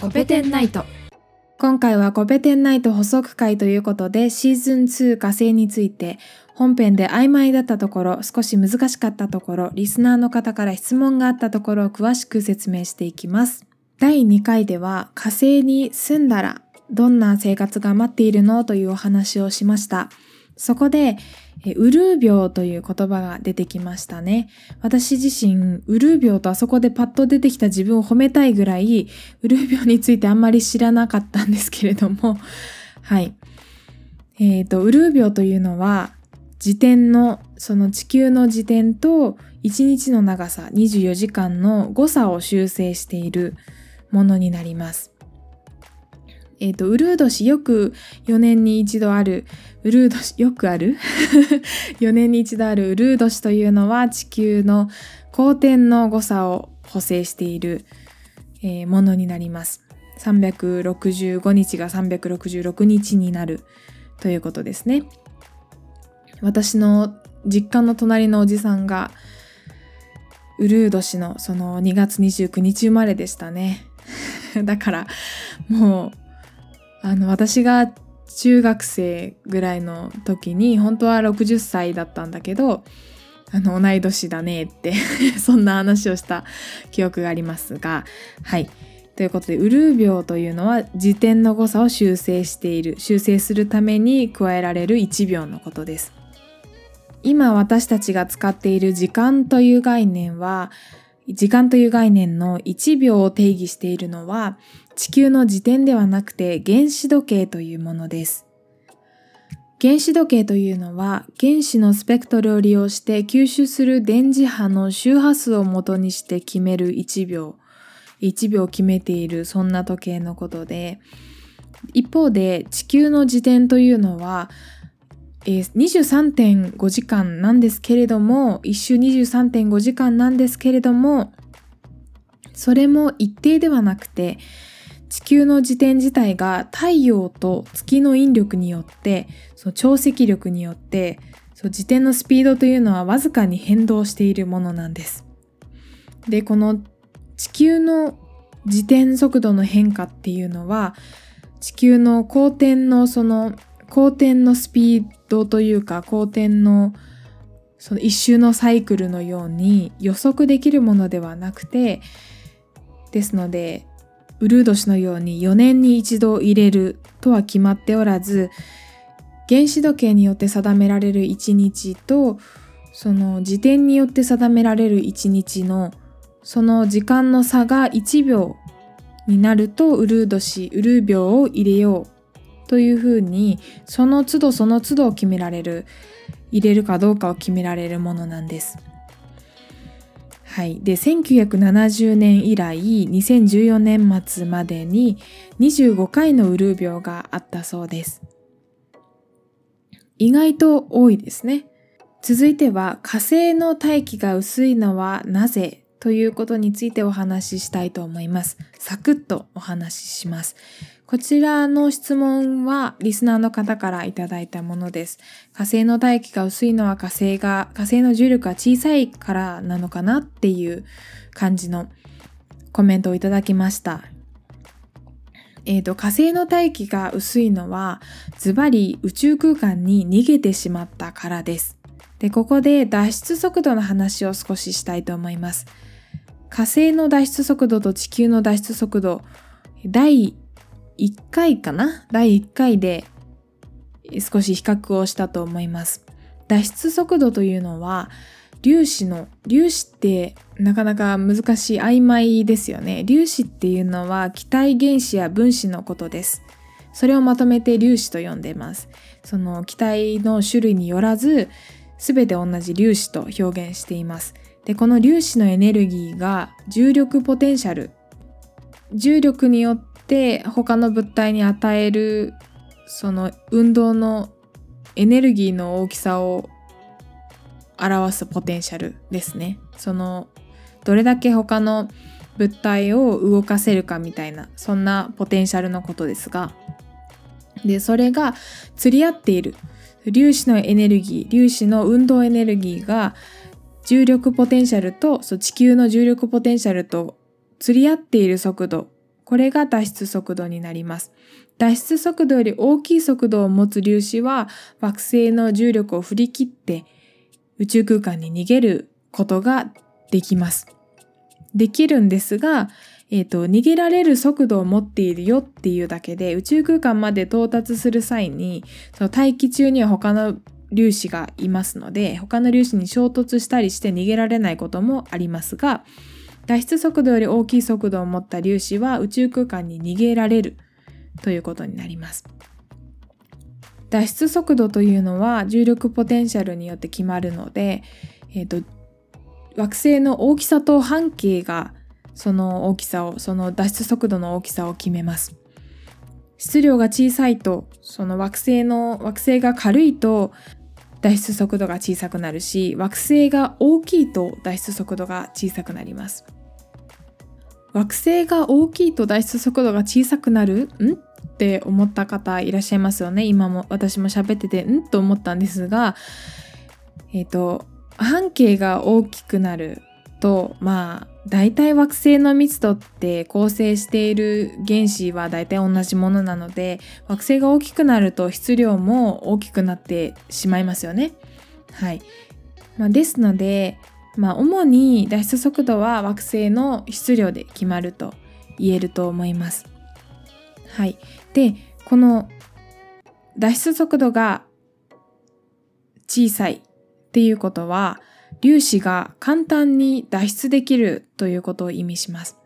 コペテンナイト。今回はコペテンナイト補足会ということでシーズン2火星について本編で曖昧だったところ少し難しかったところリスナーの方から質問があったところを詳しく説明していきます。第2回では火星に住んだらどんな生活が待っているの？というお話をしました。そこでウルー病という言葉が出てきましたね。私自身、ウルー病とあそこでパッと出てきた自分を褒めたいぐらい、ウルー病についてあんまり知らなかったんですけれども、はい。えっ、ー、と、ウルー病というのは、時点の、その地球の時点と1日の長さ24時間の誤差を修正しているものになります。えっ、ー、と、ウルー年よく4年に一度ある、ウルー年、よくある ?4 年に一度あるウルー年というのは地球の公転の誤差を補正している、えー、ものになります。365日が366日になるということですね。私の実家の隣のおじさんが、ウルー年のその2月29日生まれでしたね。だから、もうあの、私が中学生ぐらいの時に、本当は60歳だったんだけど、あの、同い年だねって そんな話をした記憶がありますが、はい。ということで、ウルー病というのは時点の誤差を修正している、修正するために加えられる1秒のことです。今私たちが使っている時間という概念は、時間という概念の1秒を定義しているのは地球の時点ではなくて原子時計というものです。原子時計というのは原子のスペクトルを利用して吸収する電磁波の周波数を元にして決める1秒。1秒決めているそんな時計のことで一方で地球の時点というのはえー、23.5時間なんですけれども1周23.5時間なんですけれどもそれも一定ではなくて地球の自転自体が太陽と月の引力によってその潮汐力によってその自転のスピードというのはわずかに変動しているものなんです。でこの地球の自転速度の変化っていうのは地球の公転のその公転のスピードというか公転のその一周のサイクルのように予測できるものではなくてですのでウルー年のように4年に一度入れるとは決まっておらず原子時計によって定められる1日とその時点によって定められる1日のその時間の差が1秒になるとウルー年ウルー秒を入れよう。というふうにその都度その都度を決められる入れるかどうかを決められるものなんです。はい、で1970年以来2014年末までに25回のウルー病があったそうです。意外と多いですね。続いては火星の大気が薄いのはなぜということについてお話ししたいと思います。サクッとお話しします。こちらの質問はリスナーの方からいただいたものです。火星の大気が薄いのは火星が、火星の重力が小さいからなのかなっていう感じのコメントをいただきました。えっ、ー、と、火星の大気が薄いのは、ズバリ宇宙空間に逃げてしまったからです。で、ここで脱出速度の話を少ししたいと思います。火星の脱出速度と地球の脱出速度、第1回かな？第1回で少し比較をしたと思います。脱出速度というのは粒子の粒子ってなかなか難しい曖昧ですよね。粒子っていうのは気体原子や分子のことです。それをまとめて粒子と呼んでます。その気体の種類によらず全て同じ粒子と表現しています。で、この粒子のエネルギーが重力ポテンシャル重力によっって他の物体に与えるその運動のエネルギーの大きさを表すポテンシャルですね。そのどれだけ他の物体を動かせるかみたいなそんなポテンシャルのことですがでそれが釣り合っている粒子のエネルギー粒子の運動エネルギーが重力ポテンシャルとそう地球の重力ポテンシャルと釣り合っている速度これが脱出速度になります。脱出速度より大きい速度を持つ粒子は惑星の重力を振り切って宇宙空間に逃げることができます。できるんですが、えっ、ー、と、逃げられる速度を持っているよっていうだけで宇宙空間まで到達する際に、その大気中には他の粒子がいますので、他の粒子に衝突したりして逃げられないこともありますが、脱出速度より大きい速度を持った粒子は宇宙空間に逃げられるということになります。脱出速度というのは重力ポテンシャルによって決まるので、えーと、惑星の大きさと半径がその大きさをその脱出速度の大きさを決めます。質量が小さいとその惑星の惑星が軽いと脱出速度が小さくなるし惑星が大きいと脱出速度が小さくなります。惑星が大きいと脱出速度が小さくなる？ん？って思った方いらっしゃいますよね。今も私も喋っててん？と思ったんですが、えっ、ー、と、半径が大きくなると、まあ、大体惑星の密度って構成している原子は大体同じものなので、惑星が大きくなると質量も大きくなってしまいますよね。はい。まあ、ですので、まあ、主に脱出速度は惑星の質量で決まると言えると思います。はい。で、この脱出速度が小さいっていうことは、粒子が簡単に脱出できるということを意味します。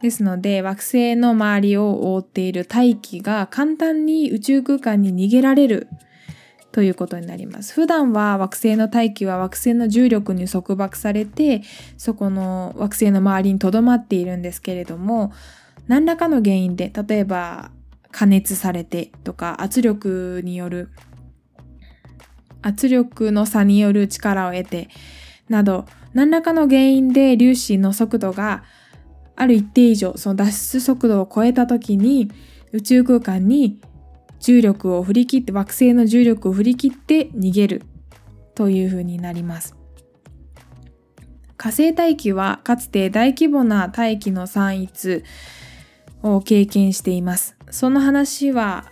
ですので、惑星の周りを覆っている大気が簡単に宇宙空間に逃げられるということになります。普段は惑星の大気は惑星の重力に束縛されて、そこの惑星の周りに留まっているんですけれども、何らかの原因で、例えば加熱されてとか圧力による、圧力の差による力を得て、など、何らかの原因で粒子の速度がある一定以上、その脱出速度を超えた時に宇宙空間に重力を振り切って惑星の重力を振り切って逃げるというふうになります。火星大気はかつて大規模な大気の散逸を経験しています。その話は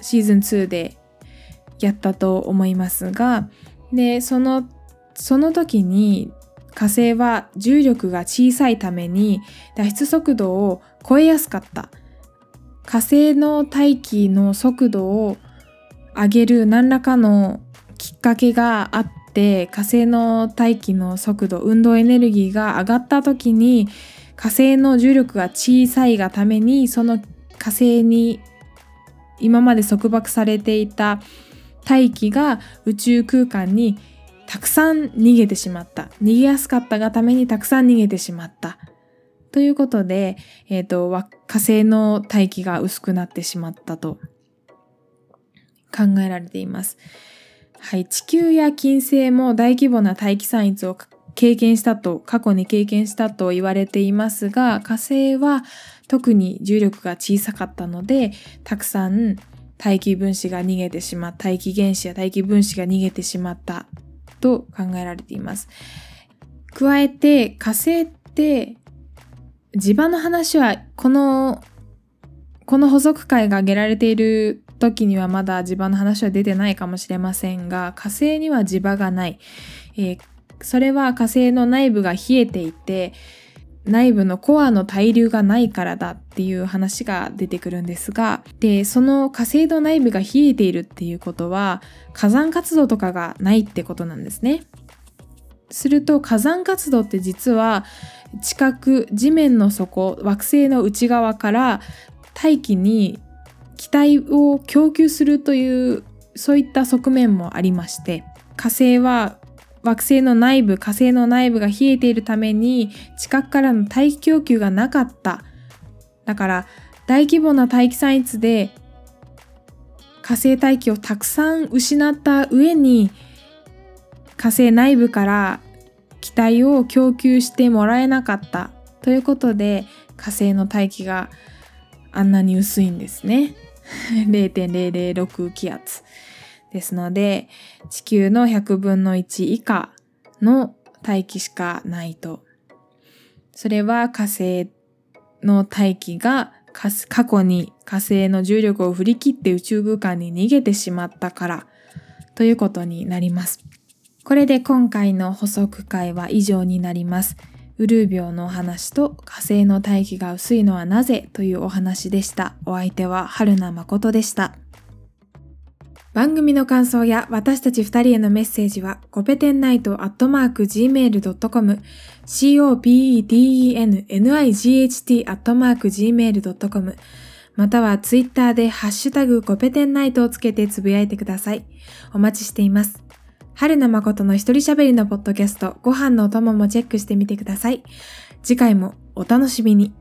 シーズン2でやったと思いますが、で、その、その時に火星は重力が小さいために脱出速度を超えやすかった。火星の大気の速度を上げる何らかのきっかけがあって火星の大気の速度運動エネルギーが上がった時に火星の重力が小さいがためにその火星に今まで束縛されていた大気が宇宙空間にたくさん逃げてしまった逃げやすかったがためにたくさん逃げてしまったということで、えっ、ー、と、火星の大気が薄くなってしまったと考えられています。はい、地球や金星も大規模な大気散逸を経験したと、過去に経験したと言われていますが、火星は特に重力が小さかったので、たくさん大気分子が逃げてしまった、大気原子や大気分子が逃げてしまったと考えられています。加えて火星って地場の話はこのこの補足会が挙げられている時にはまだ地場の話は出てないかもしれませんが火星には地場がない、えー、それは火星の内部が冷えていて内部のコアの対流がないからだっていう話が出てくるんですがでその火星の内部が冷えているっていうことは火山活動とかがないってことなんですね。すると火山活動って実は地殻地面の底惑星の内側から大気に気体を供給するというそういった側面もありまして火星は惑星の内部火星の内部が冷えているために地殻からの大気供給がなかっただから大規模な大気散逸で火星大気をたくさん失った上に火星内部から気体を供給してもらえなかったということで火星の大気があんなに薄いんですね。0.006気圧。ですので地球の100分の1以下の大気しかないと。それは火星の大気が過去に火星の重力を振り切って宇宙空間に逃げてしまったからということになります。これで今回の補足会は以上になります。ウルー病のお話と火星の大気が薄いのはなぜというお話でした。お相手は春名誠でした。番組の感想や私たち二人へのメッセージは、コペテンナイトアットマーク gmail.com、copedennight アットマーク gmail.com、またはツイッターでハッシュタグコペテンナイトをつけてつぶやいてください。お待ちしています。春名誠の一人喋りのポッドキャスト、ご飯のお供もチェックしてみてください。次回もお楽しみに。